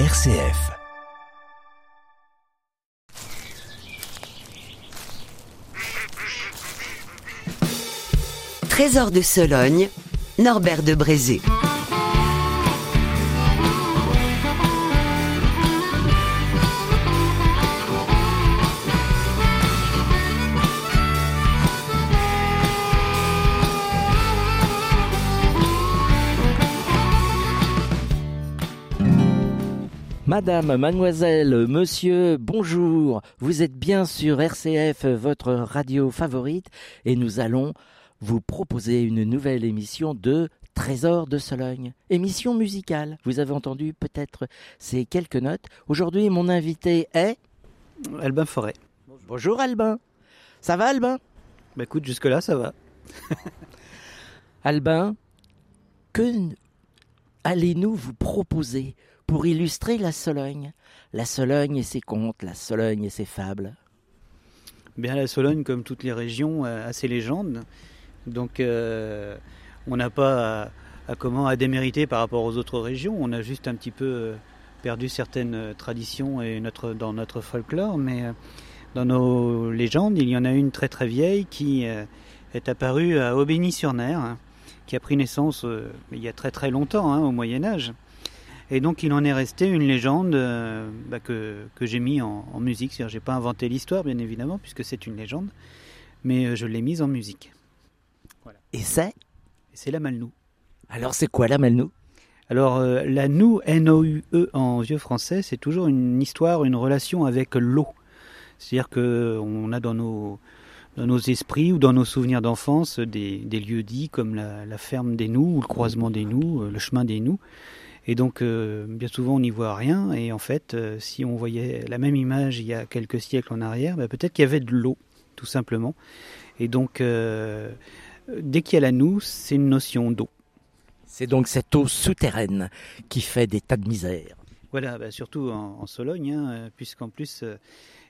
RCF. Trésor de Sologne, Norbert de Brézé. Madame, mademoiselle, monsieur, bonjour. Vous êtes bien sur RCF, votre radio favorite, et nous allons vous proposer une nouvelle émission de Trésor de Sologne. Émission musicale. Vous avez entendu peut-être ces quelques notes. Aujourd'hui, mon invité est Albin Forêt. Bonjour Albin. Ça va Albin? Bah écoute, jusque-là, ça va. Albin, que allez-nous vous proposer pour illustrer la Sologne La Sologne et ses contes, la Sologne et ses fables Bien, la Sologne, comme toutes les régions, a ses légendes. Donc, euh, on n'a pas à, comment à démériter par rapport aux autres régions. On a juste un petit peu euh, perdu certaines traditions et notre, dans notre folklore. Mais euh, dans nos légendes, il y en a une très très vieille qui est apparue à Aubigny-sur-Ner, hein, qui a pris naissance il y a très très longtemps, hein, au Moyen Âge. Et donc il en est resté une légende euh, bah, que, que j'ai mis en, en musique. C'est-à-dire j'ai pas inventé l'histoire bien évidemment puisque c'est une légende, mais euh, je l'ai mise en musique. Voilà. Et c'est? C'est la Malnou. Alors c'est quoi la Malnou Alors euh, la Nou, N-O-U-E en vieux français, c'est toujours une histoire, une relation avec l'eau. C'est-à-dire qu'on a dans nos, dans nos esprits ou dans nos souvenirs d'enfance des, des, lieux dits comme la, la ferme des Nous ou le croisement des Nous, le chemin des Nous. Et donc, euh, bien souvent, on n'y voit rien. Et en fait, euh, si on voyait la même image il y a quelques siècles en arrière, bah, peut-être qu'il y avait de l'eau, tout simplement. Et donc, euh, dès qu'il y a la nous, c'est une notion d'eau. C'est donc cette eau souterraine qui fait des tas de misère. Voilà, bah, surtout en, en Sologne, hein, puisqu'en plus,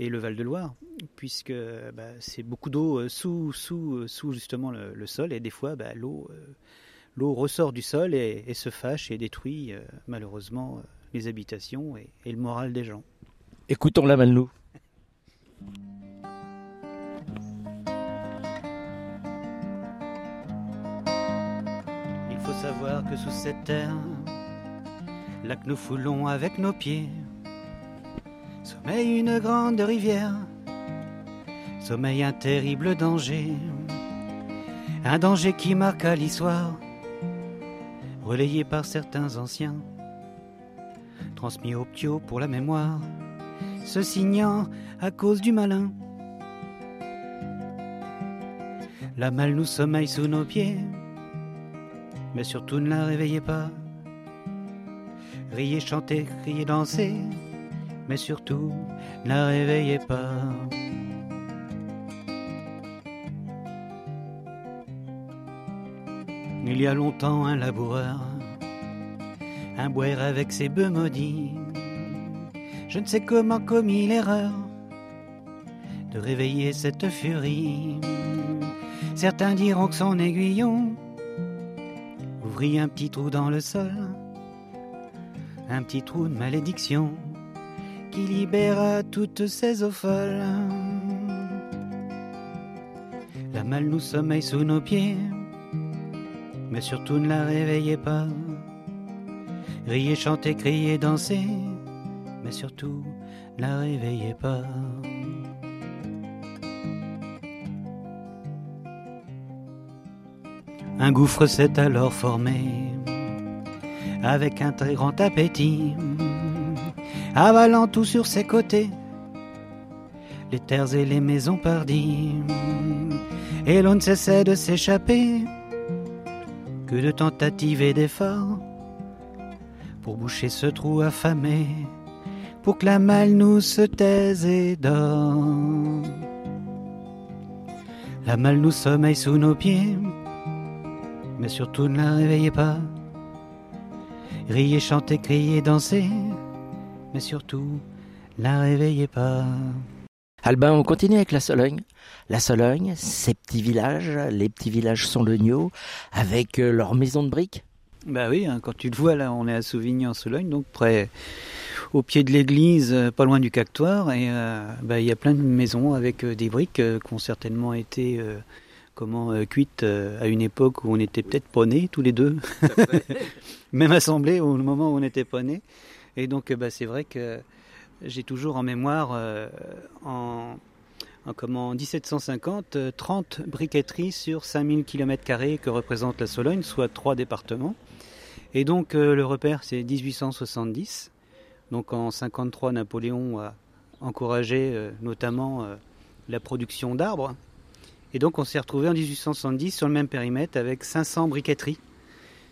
et le Val-de-Loire, puisque bah, c'est beaucoup d'eau sous, sous, sous justement le, le, sol, et des fois, l'eau l'eau ressort du sol et, et, se fâche et détruit euh, malheureusement euh, les habitations et, et, le moral des gens. Écoutons la Malnou. Il faut savoir que sous cette terre, là que nous foulons avec nos pieds, sommeille une grande rivière, sommeille un terrible danger, un danger qui marqua l'histoire relayé par certains anciens, transmis au ptio pour la mémoire, se signant à cause du malin. La malle nous sommeille sous nos pieds, mais surtout ne la réveillez pas. Riez, chantez, criez, dansez, mais surtout ne la réveillez pas. Il y a longtemps un laboureur, un boire avec ses bœufs maudits, je ne sais comment commis l'erreur de réveiller cette furie. Certains diront que son aiguillon ouvrit un petit trou dans le sol, un petit trou de malédiction qui libéra toutes ces eaux folles. La malle nous sommeille sous nos pieds mais surtout ne la réveillez pas. Riez, chantez, criez, dansez, mais surtout ne la réveillez pas. Un gouffre s'est alors formé, avec un très grand appétit, avalant tout sur ses côtés, les terres et les maisons pardies, et l'on ne cessait de s'échapper que de tentatives et d'efforts pour boucher ce trou affamé, pour que la malle nous se taise et dort. La malle nous sommeille sous nos pieds, mais surtout ne la réveillez pas. Riez, chantez, criez, dansez, mais surtout ne la réveillez pas. Albin, on continue avec la Sologne. La Sologne, ces petits villages, les petits villages sont le Nio, avec euh, leurs maisons de briques. Bah oui, hein, quand tu le vois là, on est à Sauvigny en Sologne, donc près, au pied de l'église, pas loin du cactoire, et bah, il y a plein de maisons avec des briques qui ont certainement été comment cuites à une époque où on était peut-être pas nés tous les deux, même assemblés au moment où on n'était pas nés. Et donc bah, c'est vrai que j'ai toujours en mémoire en en, 1750, 30 briqueteries sur 5000 km que représente la Sologne, soit trois départements. Et donc euh, le repère, c'est 1870. Donc en 53, Napoléon a encouragé euh, notamment euh, la production d'arbres. Et donc on s'est retrouvé en 1870 sur le même périmètre avec 500 briqueteries.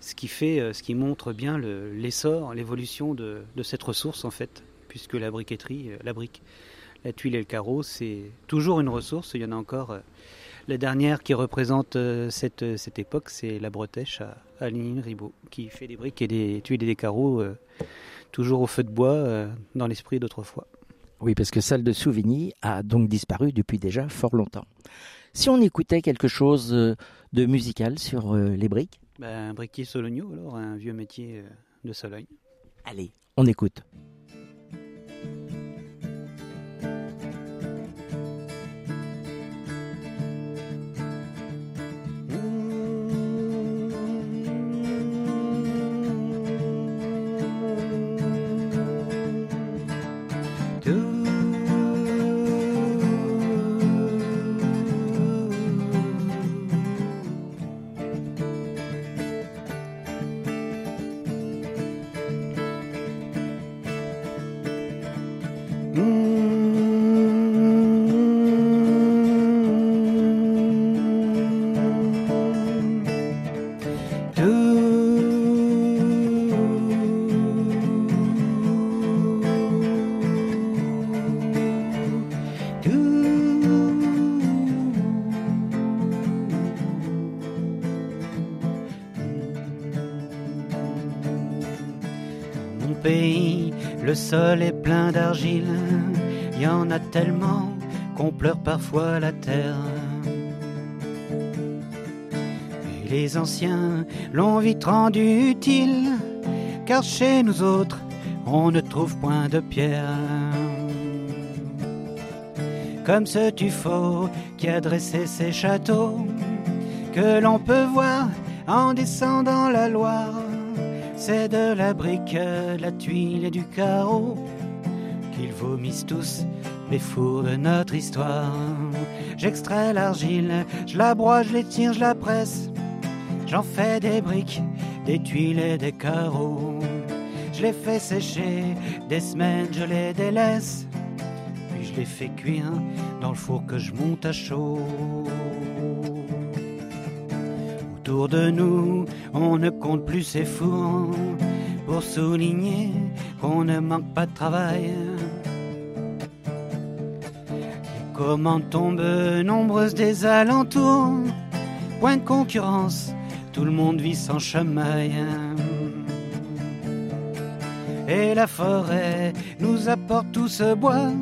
Ce qui, fait, ce qui montre bien l'essor, l'évolution de, cette ressource en fait, puisque la briqueterie, la brique, la tuile et le carreau, c'est toujours une ressource. Il y en a encore. Euh, la dernière qui représente euh, cette, euh, cette époque, c'est la Bretèche à, à Ribot, qui fait des briques et des tuiles et des carreaux, toujours au feu de bois, dans l'esprit d'autrefois. Oui, parce que celle de Souvigny a donc disparu depuis déjà fort longtemps. Si on écoutait quelque chose de musical sur les briques? Ben, Un briquier sologno, alors, un vieux métier de Sologne. Allez, on écoute. Le sol est plein d'argile, il y en a tellement qu'on pleure parfois la terre. Et les anciens l'ont vite rendu utile, car chez nous autres, on ne trouve point de pierre. Comme ce tuffeau qui a dressé ses châteaux, que l'on peut voir en descendant la Loire c'est de la brique, la tuile et du carreau qu'ils vomissent tous les fours de notre histoire. J'extrais l'argile, je la broie, je l'étire, je la presse. J'en fais des briques, des tuiles et des carreaux. Je les fais sécher, des semaines je les délaisse. Puis je les fais cuire dans le four que je monte à chaud. Autour de nous, on ne compte plus ses fours pour souligner qu'on ne manque pas de travail. Commandes tombent nombreuses des alentours, point de concurrence, tout le monde vit sans chamaille. Et la forêt nous apporte tout ce bois,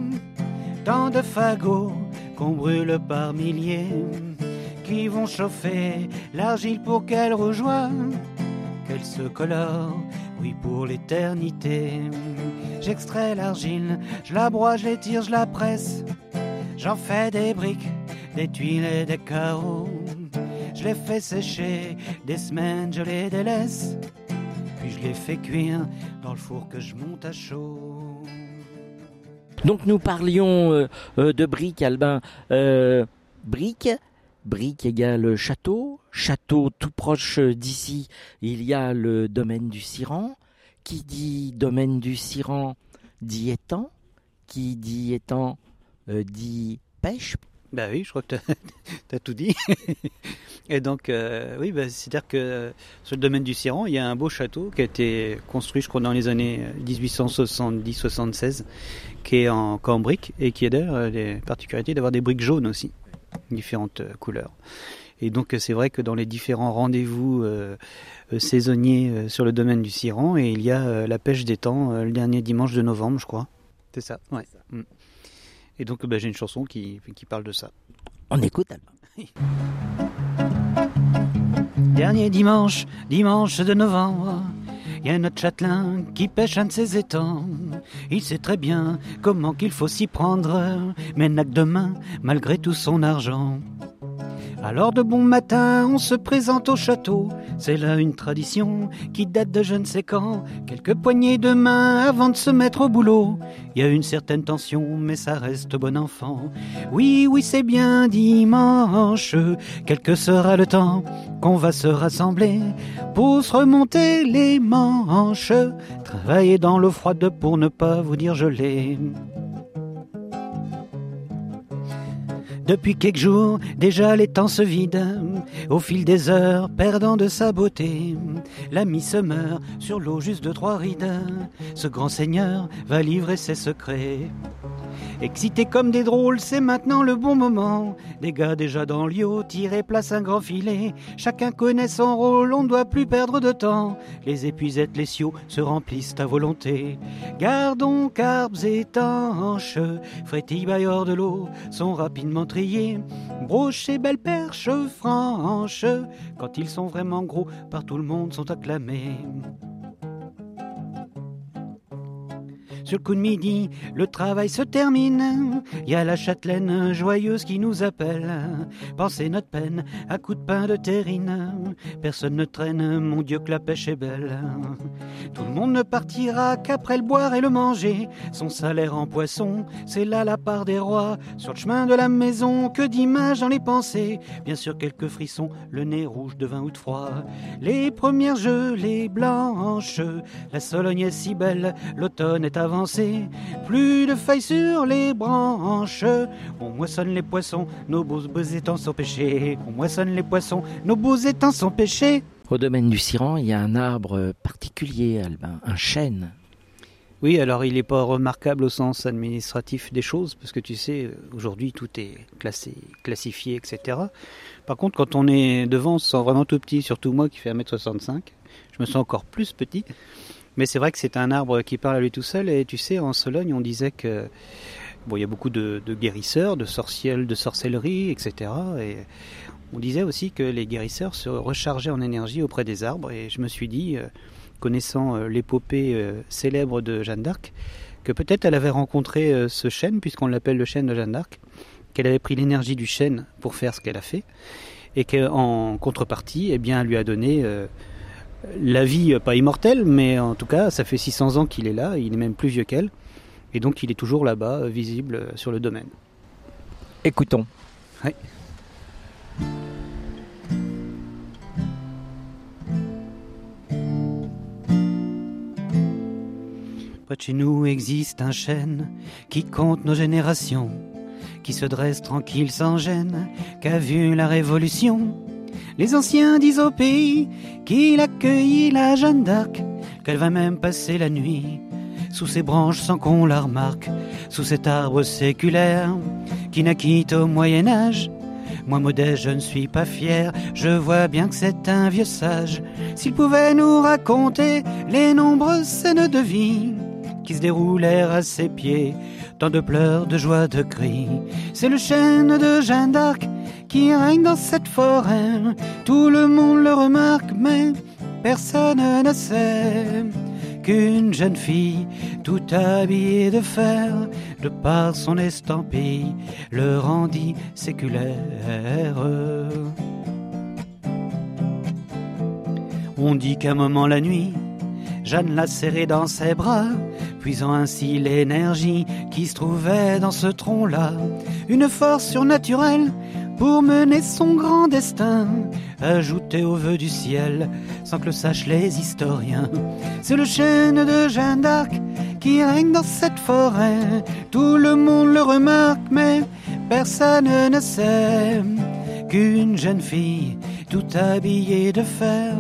tant de fagots qu'on brûle par milliers qui vont chauffer l'argile pour qu'elle rejoie, qu'elle se colore, oui pour l'éternité. J'extrais l'argile, je la broie, je l'étire, je la presse, j'en fais des briques, des tuiles et des carreaux. Je les fais sécher, des semaines je les délaisse, puis je les fais cuire dans le four que je monte à chaud. Donc nous parlions euh, euh, de briques, Albin. Euh, briques, Brique égale château. Château tout proche d'ici, il y a le domaine du Siran. Qui dit domaine du Siran dit étang. Qui dit étang euh, dit pêche. Bah oui, je crois que tu as, tout dit. Et donc, euh, oui, bah, c'est-à-dire que sur le domaine du Siran, il y a un beau château qui a été construit, je crois, dans les années 1870-76, qui est en cambrique et qui a d'ailleurs les particularités d'avoir des briques jaunes aussi différentes euh, couleurs. Et donc c'est vrai que dans les différents rendez-vous euh, euh, saisonniers sur le domaine du Siran, et il y a la pêche des temps le dernier dimanche de novembre, je crois. C'est ça. Ouais. Mm. Et donc bah, j'ai une chanson qui, qui parle de ça. On écoute Dernier dimanche, dimanche de novembre, y a notre châtelain qui pêche un de ses étangs. Il sait très bien comment qu'il faut s'y prendre, mais n'a que demain malgré tout son argent. Alors de bon matin, on se présente au château. C'est là une tradition qui date de je ne sais quand. Quelques poignées de main avant de se mettre au boulot. Il y a une certaine tension, mais ça reste bon enfant. Oui, oui, c'est bien dimanche. Quel que sera le temps qu'on va se rassembler pour se remonter les manches. Travailler dans l'eau froide pour ne pas vous dire gelé. Depuis quelques jours, déjà les temps se vident, au fil des heures, perdant de sa beauté. L'ami se meurt sur l'eau juste de trois rides. Ce grand seigneur va livrer ses secrets. Excités comme des drôles, c'est maintenant le bon moment. Des gars déjà dans l'io, tirer place un grand filet. Chacun connaît son rôle, on ne doit plus perdre de temps. Les épuisettes, les siots se remplissent à volonté. Gardons carbes étanches, frétille hors de l'eau, sont rapidement triés. Broches et belles perches franches, quand ils sont vraiment gros, par tout le monde sont acclamés. Sur le coup de midi, le travail se termine. Y a la châtelaine joyeuse qui nous appelle. Pensez notre peine à coups de pain de terrine. Personne ne traîne, mon Dieu que la pêche est belle. Tout le monde ne partira qu'après le boire et le manger. Son salaire en poisson, c'est là la part des rois. Sur le chemin de la maison, que d'images dans les pensées. Bien sûr, quelques frissons, le nez rouge de vin ou de froid. Les premières gelées blanches, la Sologne est si belle, l'automne est avant plus de feuilles sur les branches. On moissonne les poissons, nos beaux, beaux étangs sont pêchés. On moissonne les poissons, nos beaux étangs sont pêchés. Au domaine du Ciran, il y a un arbre particulier, Albin, un chêne. Oui, alors il n'est pas remarquable au sens administratif des choses, parce que tu sais, aujourd'hui tout est classé, classifié, etc. Par contre, quand on est devant, on se sent vraiment tout petit, surtout moi qui fais 1m65. Je me sens encore plus petit. Mais c'est vrai que c'est un arbre qui parle à lui tout seul. Et tu sais, en Sologne, on disait que bon, il y a beaucoup de, guérisseurs, de sorciels, de sorcellerie, etc. Et on disait aussi que les guérisseurs se rechargeaient en énergie auprès des arbres. Et je me suis dit, euh, connaissant euh, l'épopée euh, célèbre de Jeanne d'Arc, que peut-être elle avait rencontré ce chêne, puisqu'on l'appelle le chêne de Jeanne d'Arc, qu'elle avait pris l'énergie du chêne pour faire ce qu'elle a fait, et qu'en contrepartie, eh bien, elle lui a donné la vie, euh, pas immortelle, mais en tout cas, ça fait 600 ans qu'il est là, il est même plus vieux qu'elle, et donc il est toujours là-bas, euh, visible euh, sur le domaine. Écoutons. Oui. Près de chez nous existe un chêne qui compte nos générations, qui se dresse tranquille sans gêne, qu'a vu la révolution les anciens disent au pays qu'il accueillit la Jeanne d'Arc, qu'elle va même passer la nuit sous ses branches sans qu'on la remarque, sous cet arbre séculaire qui naquit au Moyen Âge. Moi modeste, je ne suis pas fier, je vois bien que c'est un vieux sage. S'il pouvait nous raconter les nombreuses scènes de vie qui se déroulèrent à ses pieds, tant de pleurs, de joie, de cris. C'est le chêne de Jeanne d'Arc qui règne dans cette forêt. Tout le monde le remarque, mais personne ne sait qu'une jeune fille, tout habillée de fer, de par son estampille, le rendit séculaire. On dit qu'un moment la nuit, Jeanne l'a serré dans ses bras, puisant ainsi l'énergie qui se trouvait dans ce tronc-là, une force surnaturelle pour mener son grand destin, ajouté au vœu du ciel, sans que le sachent les historiens. C'est le chêne de Jeanne d'Arc qui règne dans cette forêt. Tout le monde le remarque, mais personne ne sait qu'une jeune fille, tout habillée de fer,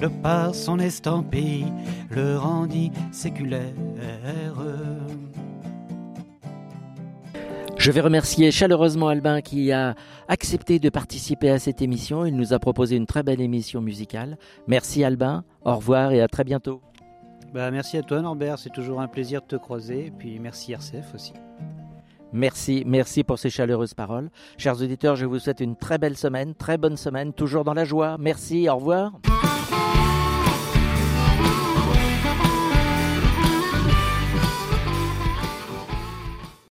le par son estampille, le rendit séculaire. Je vais remercier chaleureusement Albin qui a accepté de participer à cette émission. Il nous a proposé une très belle émission musicale. Merci Albin, au revoir et à très bientôt. Bah, merci à toi Norbert, c'est toujours un plaisir de te croiser. Et puis merci RCF aussi. Merci, merci pour ces chaleureuses paroles. Chers auditeurs, je vous souhaite une très belle semaine, très bonne semaine, toujours dans la joie. Merci, au revoir.